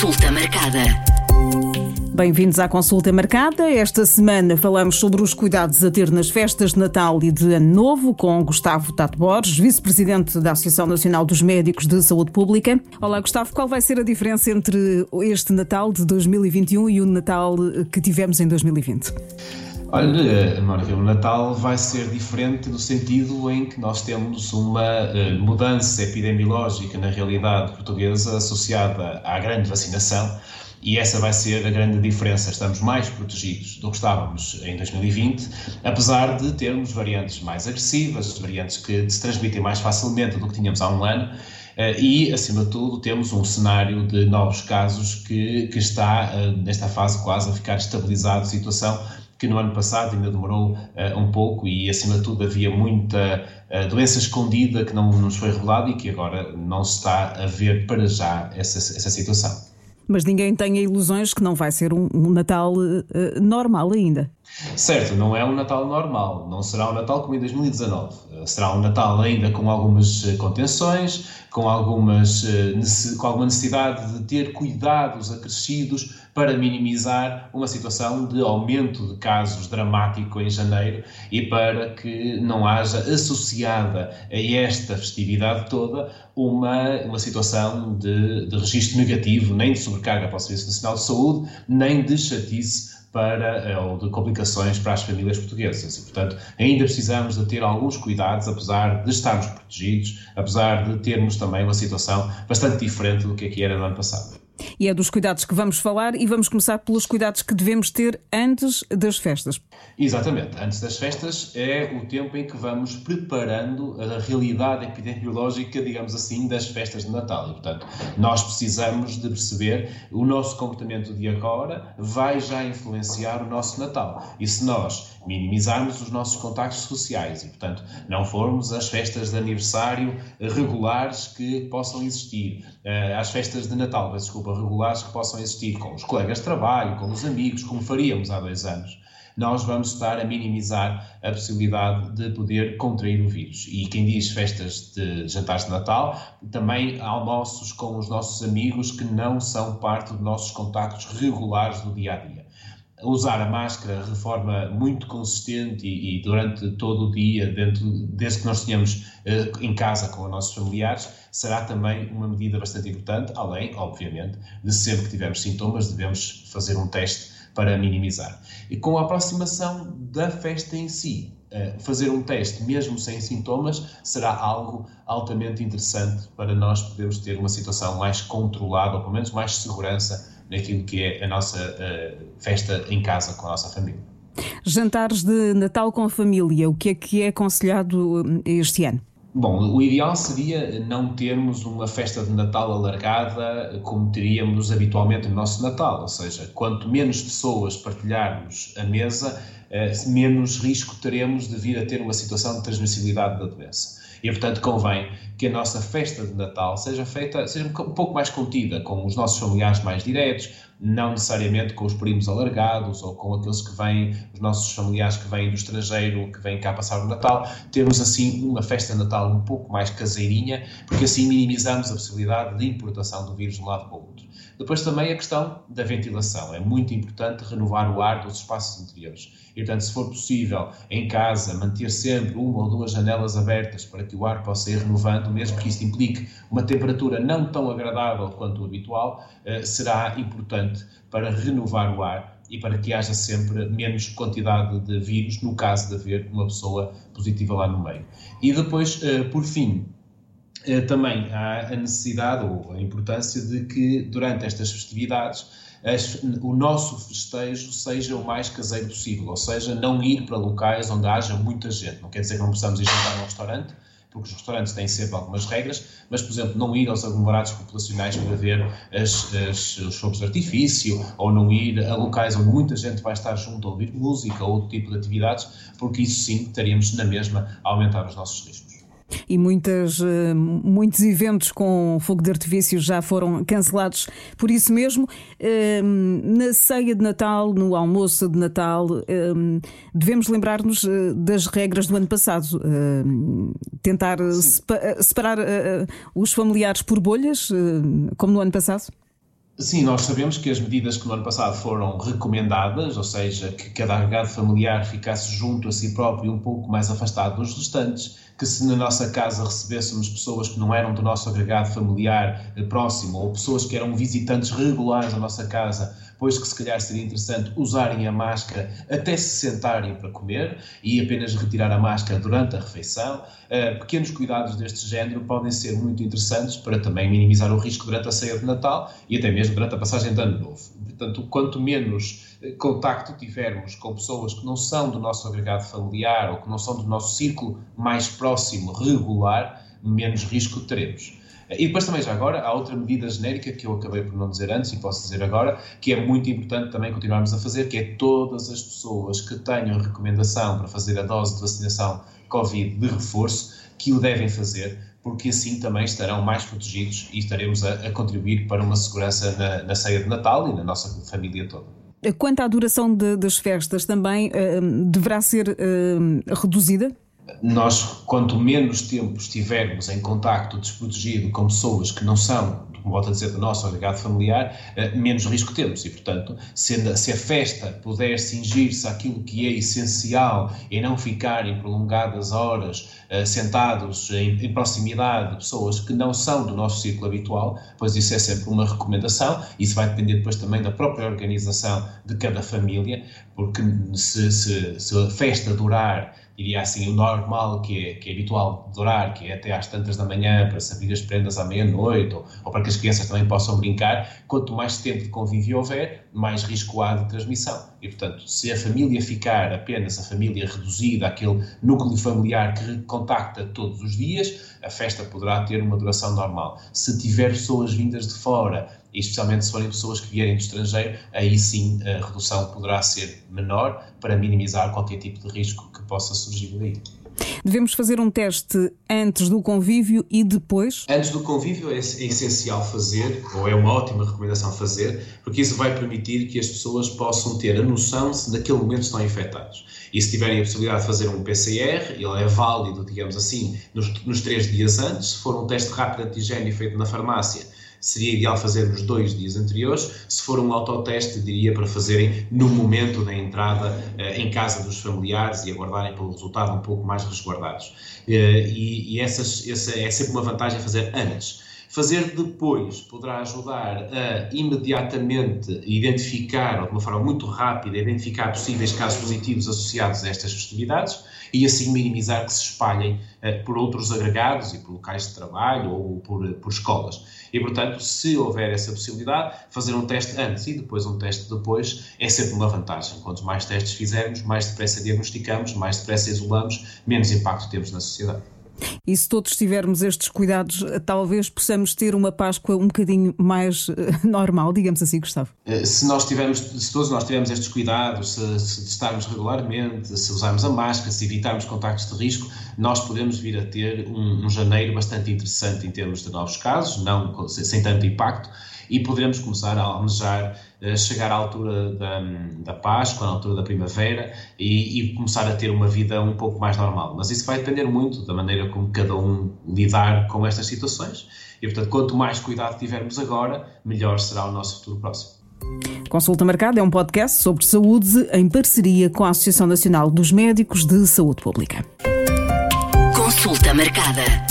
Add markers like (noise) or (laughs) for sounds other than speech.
Consulta marcada. Bem-vindos à consulta marcada. Esta semana falamos sobre os cuidados a ter nas festas de Natal e de Ano Novo com Gustavo Tato Borges, vice-presidente da Associação Nacional dos Médicos de Saúde Pública. Olá, Gustavo, qual vai ser a diferença entre este Natal de 2021 e o Natal que tivemos em 2020? Olha, Mónica, o Natal vai ser diferente no sentido em que nós temos uma uh, mudança epidemiológica na realidade portuguesa associada à grande vacinação e essa vai ser a grande diferença. Estamos mais protegidos do que estávamos em 2020, apesar de termos variantes mais agressivas, variantes que se transmitem mais facilmente do que tínhamos há um ano. Eh, e, acima de tudo, temos um cenário de novos casos que, que está, eh, nesta fase, quase a ficar estabilizado, situação que no ano passado ainda demorou uh, um pouco e, acima de tudo, havia muita uh, doença escondida que não nos foi revelada e que agora não se está a ver para já essa, essa situação. Mas ninguém tenha ilusões que não vai ser um, um Natal uh, normal ainda. Certo, não é um Natal normal, não será um Natal como em 2019. Será um Natal ainda com algumas contenções, com, algumas, com alguma necessidade de ter cuidados acrescidos para minimizar uma situação de aumento de casos dramático em janeiro e para que não haja associada a esta festividade toda uma, uma situação de, de registro negativo, nem de sobrecarga para o Serviço Nacional de Saúde, nem de chatice para, eh, ou de complicações para as famílias portuguesas. E, portanto, ainda precisamos de ter alguns cuidados, apesar de estarmos protegidos, apesar de termos também uma situação bastante diferente do que aqui era no ano passado. E é dos cuidados que vamos falar e vamos começar pelos cuidados que devemos ter antes das festas. Exatamente. Antes das festas é o tempo em que vamos preparando a realidade epidemiológica, digamos assim, das festas de Natal. E, portanto, nós precisamos de perceber o nosso comportamento de agora vai já influenciar o nosso Natal. E se nós minimizarmos os nossos contactos sociais e, portanto, não formos às festas de aniversário regulares que possam existir, eh, às festas de Natal, desculpa, regulares que possam existir com os colegas de trabalho, com os amigos, como faríamos há dois anos, nós vamos estar a minimizar a possibilidade de poder contrair o vírus. E quem diz festas de jantares de Natal, também almoços com os nossos amigos que não são parte dos nossos contactos regulares do dia a dia usar a máscara de forma muito consistente e, e, durante todo o dia, dentro, desde que nós tenhamos uh, em casa com os nossos familiares, será também uma medida bastante importante, além, obviamente, de sempre que tivermos sintomas, devemos fazer um teste para minimizar. E com a aproximação da festa em si, uh, fazer um teste mesmo sem sintomas será algo altamente interessante para nós podermos ter uma situação mais controlada, ou pelo menos mais segurança naquilo que é a nossa uh, festa em casa com a nossa família. Jantares de Natal com a família, o que é que é aconselhado eh, este ano? Bom, o ideal seria não termos uma festa de Natal alargada como teríamos habitualmente no nosso Natal, ou seja, quanto menos pessoas partilharmos a mesa, eh, menos risco teremos de vir a ter uma situação de transmissibilidade da doença. E, portanto, convém que a nossa festa de Natal seja feita, seja um pouco mais contida, com os nossos familiares mais diretos, não necessariamente com os primos alargados ou com aqueles que vêm, os nossos familiares que vêm do estrangeiro, que vêm cá passar o Natal. Temos, assim, uma festa de Natal um pouco mais caseirinha, porque assim minimizamos a possibilidade de importação do vírus de um lado para o outro. Depois também a questão da ventilação. É muito importante renovar o ar dos espaços interiores. Portanto, se for possível, em casa, manter sempre uma ou duas janelas abertas para que o ar possa ir renovando, mesmo que isso implique uma temperatura não tão agradável quanto o habitual, eh, será importante para renovar o ar e para que haja sempre menos quantidade de vírus, no caso de haver uma pessoa positiva lá no meio. E depois, eh, por fim, eh, também há a necessidade ou a importância de que durante estas festividades o nosso festejo seja o mais caseiro possível, ou seja, não ir para locais onde haja muita gente. Não quer dizer que não possamos ir jantar num restaurante, porque os restaurantes têm sempre algumas regras, mas, por exemplo, não ir aos aglomerados populacionais para ver as, as, os fogos de artifício, ou não ir a locais onde muita gente vai estar junto a ouvir música ou outro tipo de atividades, porque isso sim estaríamos na mesma a aumentar os nossos riscos e muitas, eh, muitos eventos com fogo de artifício já foram cancelados por isso mesmo. Eh, na ceia de Natal, no almoço de Natal, eh, devemos lembrar-nos das regras do ano passado. Tentar separar os familiares por bolhas, como no ano passado? Sim, nós sabemos que as medidas que no ano passado foram recomendadas, ou seja, que cada agregado familiar ficasse junto a si próprio e um pouco mais afastado dos restantes, que se na nossa casa recebêssemos pessoas que não eram do nosso agregado familiar eh, próximo ou pessoas que eram visitantes regulares da nossa casa, pois que se calhar seria interessante usarem a máscara até se sentarem para comer e apenas retirar a máscara durante a refeição. Uh, pequenos cuidados deste género podem ser muito interessantes para também minimizar o risco durante a ceia de Natal e até mesmo durante a passagem de Ano Novo. Portanto, quanto menos eh, contacto tivermos com pessoas que não são do nosso agregado familiar ou que não são do nosso círculo mais próximo, regular, menos risco teremos. E depois também, já agora, há outra medida genérica que eu acabei por não dizer antes e posso dizer agora, que é muito importante também continuarmos a fazer, que é todas as pessoas que tenham recomendação para fazer a dose de vacinação Covid de reforço, que o devem fazer, porque assim também estarão mais protegidos e estaremos a, a contribuir para uma segurança na, na ceia de Natal e na nossa família toda. Quanto à duração de, das festas, também uh, deverá ser uh, reduzida? Nós, quanto menos tempo estivermos em contacto desprotegido com pessoas que não são, como volto a dizer, do nosso agregado familiar, eh, menos risco temos. E, portanto, se a, festa puder cingir-se àquilo que é essencial e não ficarem prolongadas horas uh, sentados em, em, proximidade de pessoas que não são do nosso ciclo habitual, pois isso é sempre uma recomendação. Isso vai depender depois também da própria organização de cada família, porque se, se, se a festa durar diria assim, o normal que é, que é habitual durar, que é até às tantas da manhã, para se abrir as prendas à meia-noite, ou, ou, para que as crianças também possam brincar, quanto mais tempo de convívio houver, mais risco há de transmissão. E, portanto, se a família ficar apenas a família reduzida, aquele núcleo familiar que contacta todos os dias, a festa poderá ter uma duração normal. Se tiver pessoas vindas de fora, e especialmente se forem pessoas que vierem do estrangeiro, aí sim a redução poderá ser menor para minimizar qualquer tipo de risco que possa surgir daí. Devemos fazer um teste antes do convívio e depois? Antes do convívio é, é essencial fazer, ou é uma ótima recomendação fazer, porque isso vai permitir que as pessoas possam ter a noção se naquele momento estão infectados. E se tiverem a possibilidade de fazer um PCR, ele é válido, digamos assim, nos, nos três dias antes. Se for um teste rápido de antigênio feito na farmácia, seria ideal fazer nos dois dias anteriores. Se for um autoteste, diria para fazerem no momento da entrada eh, em casa dos familiares e aguardarem pelo resultado um pouco mais resguardados. Eh, e, e essa é sempre uma vantagem fazer antes. Fazer depois poderá ajudar a imediatamente identificar, ou de uma forma muito rápida, identificar possíveis casos positivos associados a estas festividades e assim minimizar que se espalhem uh, por outros agregados e por locais de trabalho ou por, por escolas. E, portanto, se houver essa possibilidade, fazer um teste antes e depois um teste depois é sempre uma vantagem. Quanto mais testes fizermos, mais depressa diagnosticamos, mais depressa isolamos, menos impacto temos na sociedade. E se todos tivermos estes cuidados, talvez possamos ter uma Páscoa um bocadinho mais eh, (laughs) normal, digamos assim, Gustavo. Eh, se nós tivermos, se todos nós tivermos estes cuidados, se, se estarmos regularmente, se usarmos a máscara, se evitarmos contactos de risco, nós podemos vir a ter um, um janeiro bastante interessante em termos de novos casos, não sem tanto impacto e poderemos começar a almejar eh, chegar à altura da, da Páscoa, à altura da primavera e, e, começar a ter uma vida um pouco mais normal. Mas isso vai depender muito da maneira como cada um lidar com estas situações e, portanto, quanto mais cuidado tivermos agora, melhor será o nosso futuro próximo. Consulta Marcada é um podcast sobre saúde em parceria com a Associação Nacional dos Médicos de Saúde Pública. Consulta Marcada.